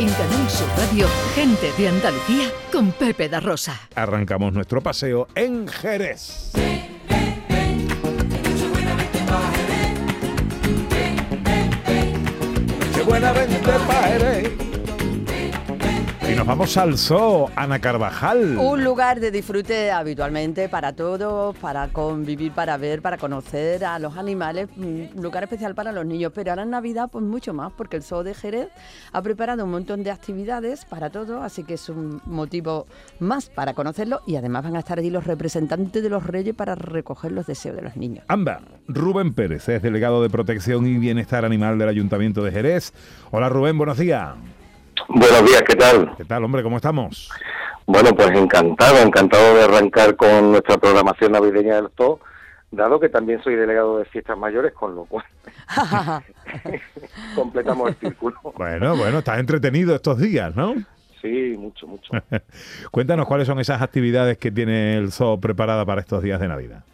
En Canal Sur Radio, gente de Andalucía con Pepe da Rosa. Arrancamos nuestro paseo en Jerez. Nos vamos al zoo, Ana Carvajal. Un lugar de disfrute habitualmente para todos, para convivir, para ver, para conocer a los animales, un lugar especial para los niños, pero ahora en Navidad pues mucho más, porque el Zoo de Jerez ha preparado un montón de actividades para todos, así que es un motivo más para conocerlo y además van a estar allí los representantes de los reyes para recoger los deseos de los niños. Anda, Rubén Pérez es delegado de Protección y Bienestar Animal del Ayuntamiento de Jerez. Hola Rubén, buenos días. Buenos días, ¿qué tal? ¿Qué tal, hombre? ¿Cómo estamos? Bueno, pues encantado, encantado de arrancar con nuestra programación navideña del zoo, dado que también soy delegado de fiestas mayores, con lo cual completamos el círculo. Bueno, bueno, estás entretenido estos días, ¿no? Sí, mucho, mucho. Cuéntanos cuáles son esas actividades que tiene el zoo preparada para estos días de Navidad.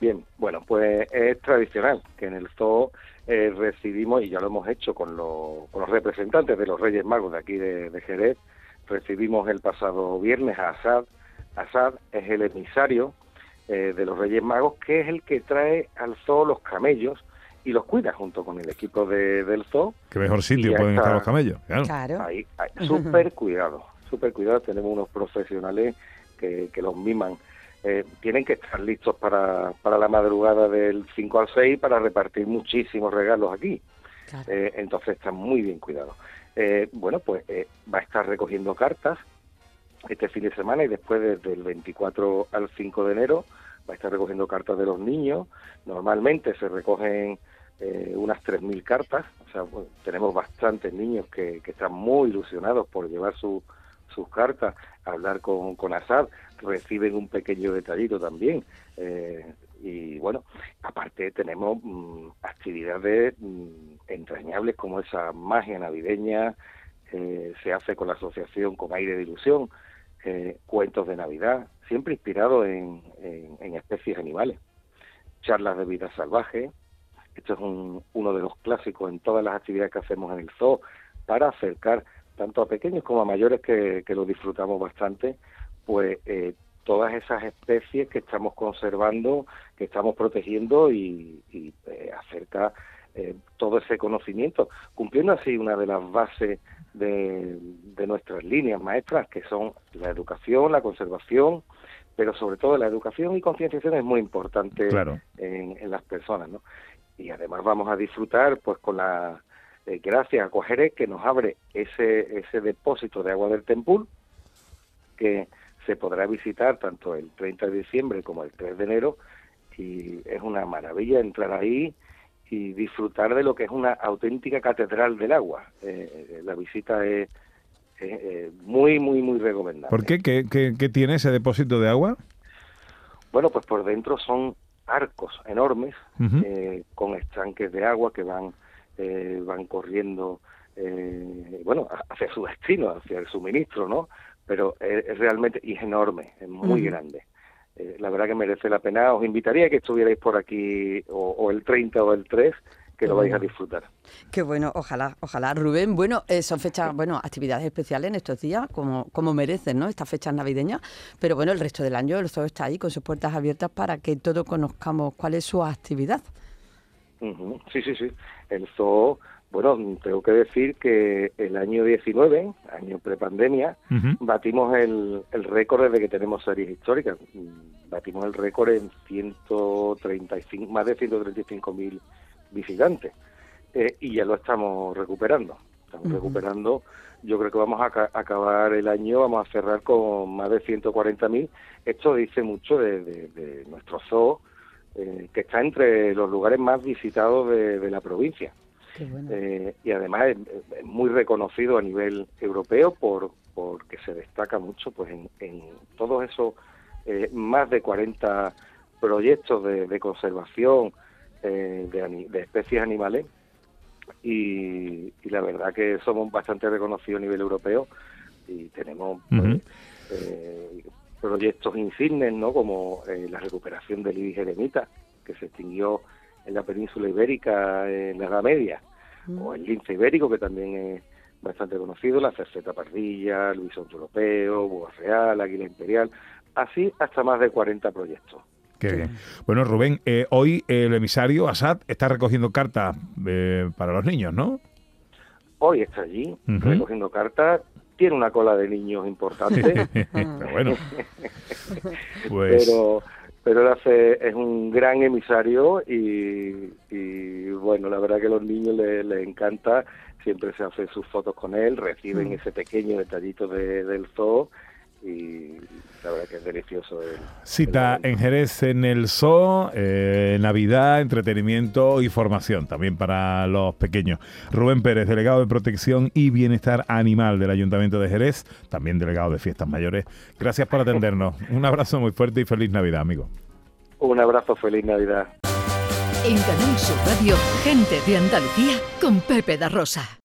Bien, bueno, pues es tradicional que en el zoo eh, recibimos, y ya lo hemos hecho con, lo- con los representantes de los Reyes Magos de aquí de, de Jerez, recibimos el pasado viernes a Asad. Asad es el emisario eh, de los Reyes Magos, que es el que trae al zoo los camellos y los cuida junto con el equipo de- del zoo. ¿Qué mejor sitio pueden está. estar los camellos? Claro. Claro. Ahí, ahí, súper cuidado, súper cuidado. Tenemos unos profesionales que, que los miman. Eh, tienen que estar listos para, para la madrugada del 5 al 6 para repartir muchísimos regalos aquí. Claro. Eh, entonces están muy bien cuidados. Eh, bueno, pues eh, va a estar recogiendo cartas este fin de semana y después desde el 24 al 5 de enero va a estar recogiendo cartas de los niños. Normalmente se recogen eh, unas 3.000 cartas, o sea, bueno, tenemos bastantes niños que, que están muy ilusionados por llevar su- sus cartas, hablar con, con reciben un pequeño detallito también. eh, y bueno, aparte tenemos mm, actividades mm, entrañables como esa magia navideña, eh, se hace con la asociación con aire de ilusión, eh, cuentos de Navidad, siempre inspirado en, en- en especies animales, charlas de vida salvaje, esto es un- uno de los clásicos en todas las actividades que hacemos en el zoo para acercar tanto a pequeños como a mayores que, que lo disfrutamos bastante, pues eh, todas esas especies que estamos conservando, que estamos protegiendo y, y, eh, acerca eh, todo ese conocimiento, cumpliendo así una de las bases de, de nuestras líneas maestras, que son la educación, la conservación, pero sobre todo la educación y concienciación es muy importante Claro. en, en las personas, ¿no? Y además vamos a disfrutar, pues, con la eh, gracias a Cogeré que nos abre ese ese depósito de agua del Tempul, que se podrá visitar tanto el 30 de diciembre como el 3 de enero, y es una maravilla entrar ahí y disfrutar de lo que es una auténtica catedral del agua. Eh, eh, la visita es, es, eh, muy, muy, muy recomendable. ¿Por qué? ¿Qué, qué- qué tiene ese depósito de agua? Bueno, pues por dentro son arcos enormes eh, con estanques de agua que van eh, van corriendo eh, bueno hacia su destino, hacia el suministro, ¿no? Pero es, es realmente y es enorme, es muy grande. Eh, la verdad que merece la pena. Os invitaría a que estuvierais por aquí o, o el 30 o el 3, que lo vais a disfrutar. Qué bueno, ojalá, ojalá. Rubén, bueno, eh, son fechas, bueno, actividades especiales en estos días, como, como merecen, ¿no? Estas fechas navideñas. Pero bueno, el resto del año el zoo está ahí con sus puertas abiertas para que todos conozcamos cuál es su actividad. Ujú, Sí, sí, sí. El zoo, bueno, tengo que decir que el año 19, año prepandemia, Ujú. batimos el, el récord desde que tenemos series históricas. Mm, Batimos el récord en 135, más de 135 mil visitantes. Eh, y ya lo estamos recuperando. Estamos recuperando. Yo creo que vamos a ca- acabar el año, vamos a cerrar con más de 140 mil. Esto dice mucho de, de- de nuestro zoo, eh, que está entre los lugares más visitados de, de la provincia. Qué bueno. Eh, y además es, es muy reconocido a nivel europeo por porque se destaca mucho pues en, en todos esos eh, más de 40 proyectos de, de conservación eh, de, especies animales y, y la verdad que somos bastante reconocidos a nivel europeo y tenemos pues, eh, proyectos insignes no como eh, la recuperación del ibis eremita que se extinguió en la península ibérica en la Edad Media o el lince ibérico, que también es bastante conocidos, la cerceta pardilla, Luis Europeo, Boa Real, Águila Imperial, así hasta más de 40 proyectos. Qué bien. Bueno, Rubén, eh, hoy el emisario Asad está recogiendo cartas eh, para los niños, ¿no? Hoy está allí recogiendo cartas. Tiene una cola de niños importante. pero bueno. pues... Pero, pero él hace, es un gran emisario y, y bueno, la verdad que a los niños les, les encanta. Siempre se hacen sus fotos con él, reciben ese pequeño detallito de, del zoo y la verdad que es delicioso. El, Cita en Jerez en el Zoo, eh, Navidad, entretenimiento y formación también para los pequeños. Rubén Pérez, delegado de Protección y Bienestar Animal del Ayuntamiento de Jerez, también delegado de Fiestas Mayores. Gracias por atendernos. Un abrazo muy fuerte y feliz Navidad, amigo. Un abrazo, feliz Navidad. En Canal Sur Radio, gente de Andalucía con Pepe da Rosa.